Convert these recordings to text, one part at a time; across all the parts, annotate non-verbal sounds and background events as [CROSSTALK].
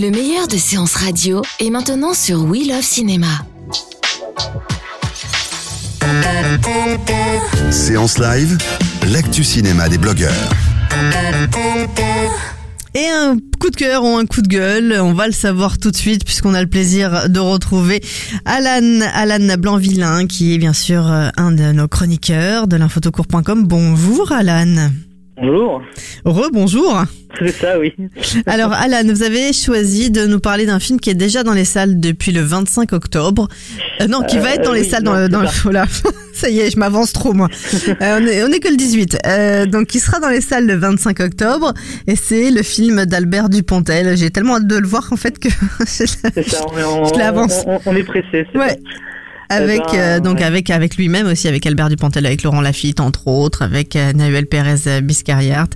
Le meilleur de séances radio est maintenant sur We Love Cinéma. Séance live, l'actu cinéma des blogueurs. Et un coup de cœur ou un coup de gueule, on va le savoir tout de suite puisqu'on a le plaisir de retrouver Alan, Alan Blanvillain qui est bien sûr euh, un de nos chroniqueurs de l'infotocourt.com. Bonjour Alan. Bonjour. Rebonjour. C'est ça, oui. Alors Alan, vous avez choisi de nous parler d'un film qui est déjà dans les salles depuis le 25 octobre. Euh, non, qui va être dans Euh, les oui, salles non, dans, dans le... ça. Voilà. [LAUGHS] ça y est, je m'avance trop moi. Euh, on, est, on est que le 18. Euh, donc il sera dans les salles le 25 octobre et c'est le film d'Albert Dupontel. J'ai tellement hâte de le voir en fait que... [LAUGHS] C'est ça, on Je l'avance. on, on- on est pressé. Ouais. Avec Eh ben, euh, donc ouais. avec avec lui-même aussi avec Albert Dupontel avec Laurent Lafitte entre autres avec euh, Nahuel Pérez Biscariart.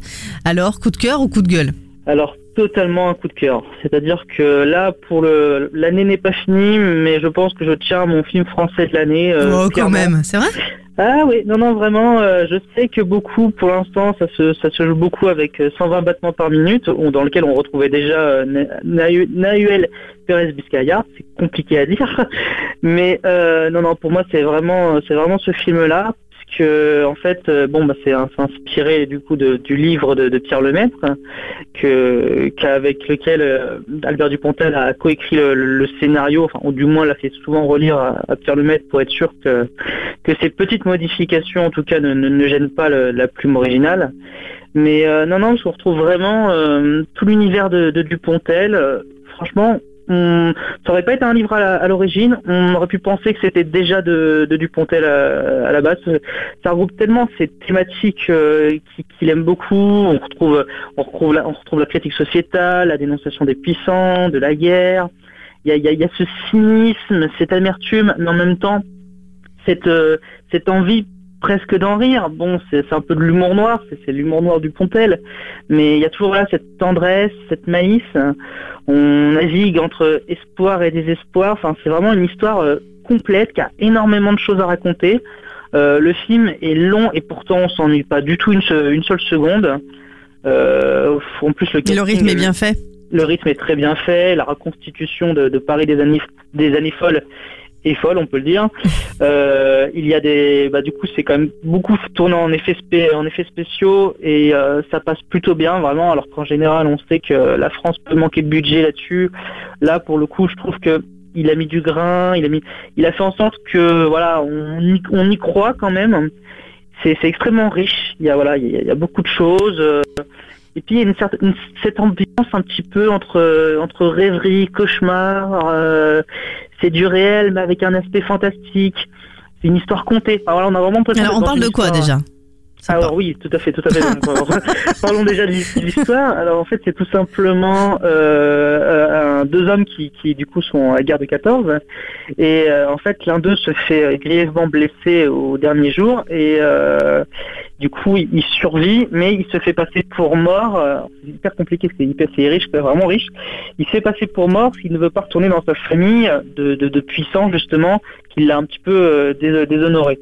Alors coup de cœur ou coup de gueule? Alors, totalement un coup de cœur. C'est-à-dire que là, pour le l'année n'est pas finie, mais je pense que je tiens à mon film français de l'année. euh, Oh quand même, c'est vrai? Ah oui, non, non, vraiment, euh, je sais que beaucoup, pour l'instant, ça se, ça se joue beaucoup avec euh, 120 battements par minute, dans lequel on retrouvait déjà euh, Na- Nahu- Nahuel Pérez Biscayart, c'est compliqué à dire, [LAUGHS] mais euh, non, non, pour moi, c'est vraiment, c'est vraiment ce film-là, puisque en fait, euh, bon, bah, c'est inspiré du coup du livre de, de Pierre Lemaître, que qu'avec lequel euh, Albert Dupontel a coécrit le, le scénario, enfin, ou du moins l'a fait souvent relire à, à Pierre Lemaître pour être sûr que que ces petites modifications, en tout cas, ne, ne, ne gênent pas le- la plume originale. Mais euh, non, non, je retrouve vraiment euh, tout l'univers de, de Dupontel. Euh, franchement, on, ça aurait pas été un livre à l'origine. On aurait pu penser que c'était déjà de, de Dupontel à, à la base. Ça regroupe tellement ces thématiques euh, qui- qu'il aime beaucoup. On retrouve, on retrouve, la, on retrouve la critique sociétale, la dénonciation des puissants, de la guerre. Il y a, y a- y a ce cynisme, cette amertume, mais en même temps cette, euh, cette envie presque d'en rire. Bon, c'est un peu de l'humour noir, c'est l'humour noir du Pontel, mais il y a toujours là cette tendresse, cette maïs. On navigue entre espoir et désespoir. Enfin, c'est vraiment une histoire euh, complète qui a énormément de choses à raconter. Euh, le film est long et pourtant on s'ennuie pas du tout une, se- une seule seconde. Euh, en plus le, Le rythme est bien fait. le rythme est très bien fait, la reconstitution de, de Paris des années, des années folles est folle, on peut le dire. Euh, il y a des, bah, du coup, c'est quand même beaucoup tourné en effets, en effets spéciaux et euh, ça passe plutôt bien, vraiment. Alors qu'en général, on sait que la France peut manquer de budget là-dessus. Là, pour le coup, je trouve que il a mis du grain, il a mis, il a fait en sorte que, voilà, on y, on y croit quand même. C'est, extrêmement riche. Il y a, voilà, il y a, beaucoup de choses. et puis il y a une certaine une- cette ambiance un petit peu entre entre rêverie, cauchemar. euh, c'est du réel mais avec un aspect fantastique. C'est une histoire contée. Enfin, voilà, on a vraiment Alors on parle de quoi déjà? Alors oui, tout à fait, tout à fait. Donc, euh, [LAUGHS] Parlons déjà de l'hi- de l'histoire. Alors en fait, c'est tout simplement euh, euh, un- deux hommes qui, qui du coup sont à la guerre de 14 et euh, en fait l'un d'eux se fait grièvement blessé au dernier jour et euh, du coup il, il survit mais il se fait passer pour mort. C'est hyper compliqué, c'est hyper c'est riche, c'est vraiment riche. Il se fait passer pour mort parce qu'il ne veut pas retourner dans sa famille de, de, de puissants justement qui l'a un petit peu dés- déshonoré.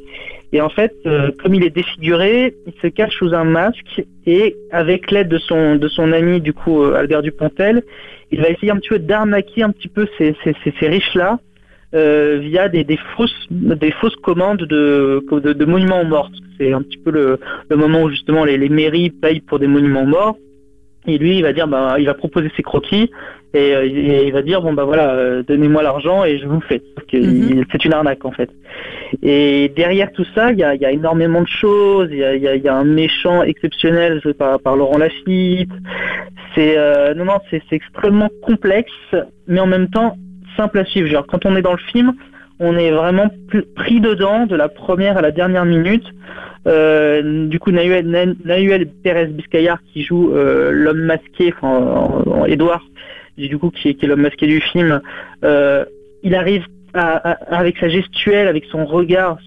Et en fait, euh, comme il est défiguré, il se cache sous un masque et avec l'aide de son de son ami du coup euh, Albert Dupontel, il va essayer un petit peu d'arnaquer un petit peu ces, ces, ces, ces riches là via des, des fausses des fausses commandes de, de, monuments morts. C'est un petit peu le, le moment où justement les, les mairies payent pour des monuments morts. Et lui, il va dire, bah, il va proposer ses croquis et, euh, et il va dire, bon bah voilà, euh, donnez-moi l'argent et je vous fais. Mhm. C'est une arnaque en fait. Et derrière tout ça, il y a, il y a énormément de choses. Il y a, il y a- il y a un méchant exceptionnel joué par, par Laurent Lafitte. C'est euh, non non, c'est extrêmement complexe, mais en même temps simple à suivre. Genre quand on est dans le film, on est vraiment pris dedans de la première à la dernière minute. Euh, du coup, Nahuel, Na- Nahuel Pérez Biscayar qui joue euh, l'homme masqué, enfin, en- en- Edouard, du coup qui est, l'homme masqué du film, euh, il arrive à- avec sa gestuelle, avec son regard,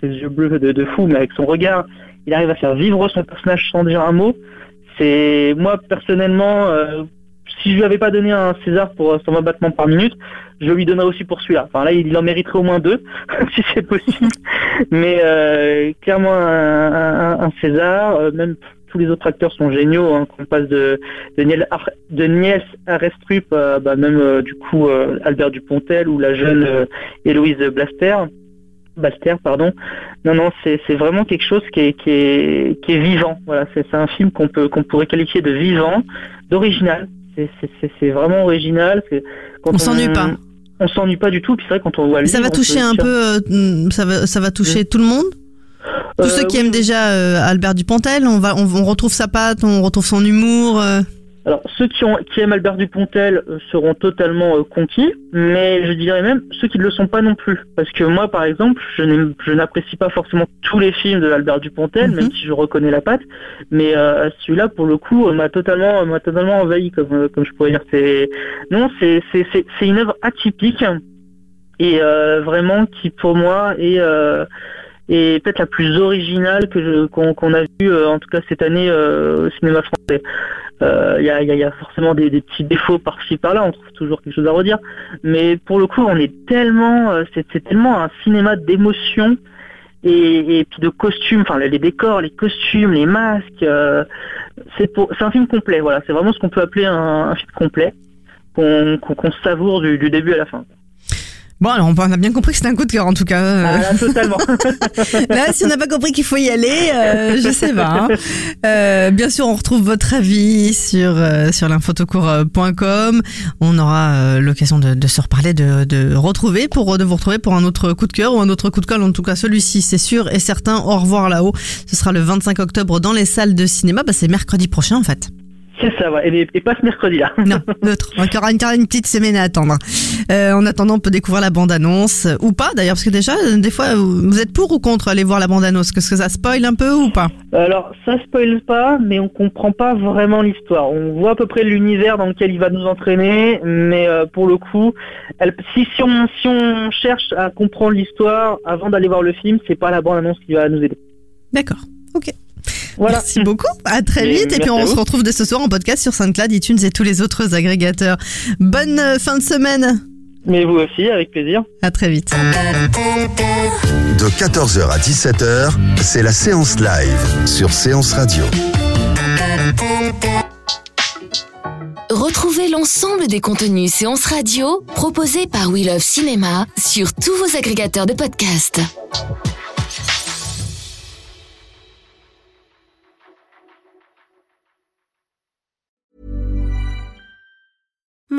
ses yeux bleus de, fou, mais avec son regard, il arrive à faire vivre son personnage sans dire un mot. C'est moi personnellement, si je lui avais pas donné un César pour euh, 120 battements par minute, je lui donnerais aussi pour celui-là. Enfin là, il en mériterait au moins deux, [LAUGHS] si c'est possible. Mais euh, clairement un, un- un César. euh, même tous les autres acteurs sont géniaux. Hein, qu'on passe de de Niels, Ar- de Niels Arestrup, à, bah, même euh, du coup euh, Albert Dupontel ou la jeune euh, Héloïse Blaster. Baster, pardon. Non, non, c'est vraiment quelque chose qui est, qui est, qui est vivant. Voilà, c'est un film qu'on peut qu'on pourrait qualifier de vivant, d'original. C'est- vraiment original. On s'ennuie pas. On s'ennuie pas du tout. Puis c'est vrai quand on voit le Ça livre, va toucher un dire- peu, euh, ça va, ça va toucher tout le monde? Tous Euh, ceux qui oui, aiment déjà euh, Albert Dupontel, on va, on, on retrouve sa patte, on retrouve son humour. euh. Alors, ceux qui, ont, qui aiment Albert Dupontel euh, seront totalement euh, conquis, mais je dirais même ceux qui ne le sont pas non plus. Parce que moi, par exemple, je n'apprécie pas forcément tous les films de Albert Dupontel, Mhm. même si je reconnais la patte. Mais euh, celui-là, pour le coup, m'a totalement, m'a totalement envahi, comme, comme je pourrais dire. C'est non, c'est c'est c'est c'est une œuvre atypique et vraiment qui, pour moi, est peut-être la plus originale que qu'on a vue, euh, en tout cas cette année euh, au cinéma français. Euh, Il y, a, il y a- forcément des, petits défauts par-ci par-là, on trouve toujours quelque chose à redire. Mais pour le coup, on est tellement, euh, c'est tellement un cinéma d'émotion et, puis de costumes, enfin les décors, les costumes, les masques. euh, c'est pour- un film complet. Voilà, c'est vraiment ce qu'on peut appeler un, film complet qu'on savoure du début à la fin. Bon, alors on a bien compris que c'était un coup de cœur en tout cas. euh. Ah, là, totalement. [LAUGHS] Là, si on n'a pas compris qu'il faut y aller, euh, je sais pas. hein. Euh, bien sûr, on retrouve votre avis sur euh, sur l'infotocourt.com. On aura euh, l'occasion de, de se reparler, de, de retrouver pour de vous retrouver pour un autre coup de cœur ou un autre coup de colle. En tout cas, celui-ci, c'est sûr et certain. Au revoir là-haut. Ce sera le 25 octobre dans les salles de cinéma. Bah, c'est mercredi prochain en fait. C'est ça, ouais. et, et pas ce mercredi-là. [LAUGHS] Non, neutre. Encore une, encore une petite semaine à attendre. Euh, en attendant, on peut découvrir la bande-annonce euh, ou pas d'ailleurs, parce que déjà, euh, des fois, vous êtes pour ou contre aller voir la bande-annonce? Est-ce que ça spoil un peu ou pas? Alors, ça spoil pas, mais on comprend pas vraiment l'histoire. On voit à peu près l'univers dans lequel il va nous entraîner, mais euh, pour le coup, elle- si, si, on, si on cherche à comprendre l'histoire avant d'aller voir le film, c'est pas la bande-annonce qui va nous aider. D'accord. Ok. Voilà. Merci beaucoup. À très vite. Et puis on se retrouve dès ce soir en podcast sur SoundCloud, iTunes et tous les autres agrégateurs. Bonne euh, fin de semaine. Mais vous aussi, avec plaisir. À très vite. De 14h à 17h, c'est la séance live sur Séance Radio. Retrouvez l'ensemble des contenus séances radio proposés par We Love Cinéma sur tous vos agrégateurs de podcasts.